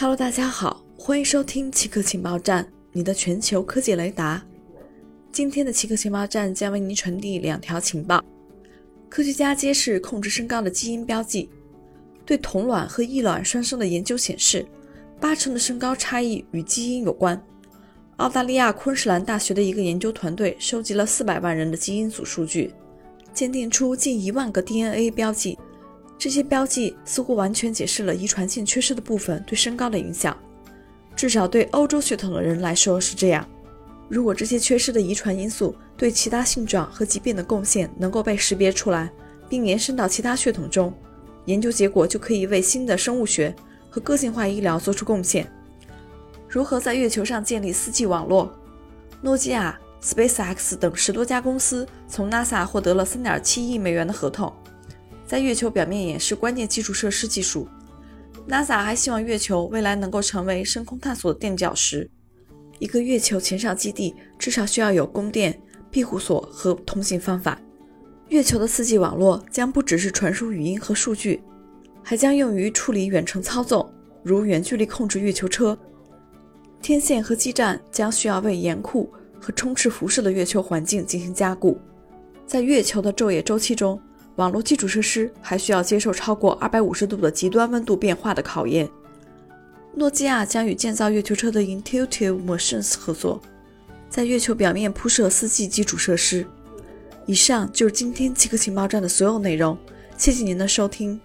Hello，大家好，欢迎收听奇客情报站，你的全球科技雷达。今天的奇客情报站将为您传递两条情报。科学家揭示控制身高的基因标记。对同卵和异卵双生的研究显示，八成的身高差异与基因有关。澳大利亚昆士兰大学的一个研究团队收集了四百万人的基因组数据，鉴定出近一万个 DNA 标记。这些标记似乎完全解释了遗传性缺失的部分对身高的影响，至少对欧洲血统的人来说是这样。如果这些缺失的遗传因素对其他性状和疾病的贡献能够被识别出来，并延伸到其他血统中，研究结果就可以为新的生物学和个性化医疗做出贡献。如何在月球上建立 4G 网络？诺基亚、SpaceX 等十多家公司从 NASA 获得了3.7亿美元的合同。在月球表面演示关键基础设施技术，NASA 还希望月球未来能够成为深空探索的垫脚石。一个月球前哨基地至少需要有供电、庇护所和通信方法。月球的 4G 网络将不只是传输语音和数据，还将用于处理远程操纵，如远距离控制月球车。天线和基站将需要为严酷和充斥辐射的月球环境进行加固。在月球的昼夜周期中，网络基础设施还需要接受超过二百五十度的极端温度变化的考验。诺基亚将与建造月球车的 Intuitive Machines 合作，在月球表面铺设 4G 基础设施。以上就是今天极客情报站的所有内容，谢谢您的收听。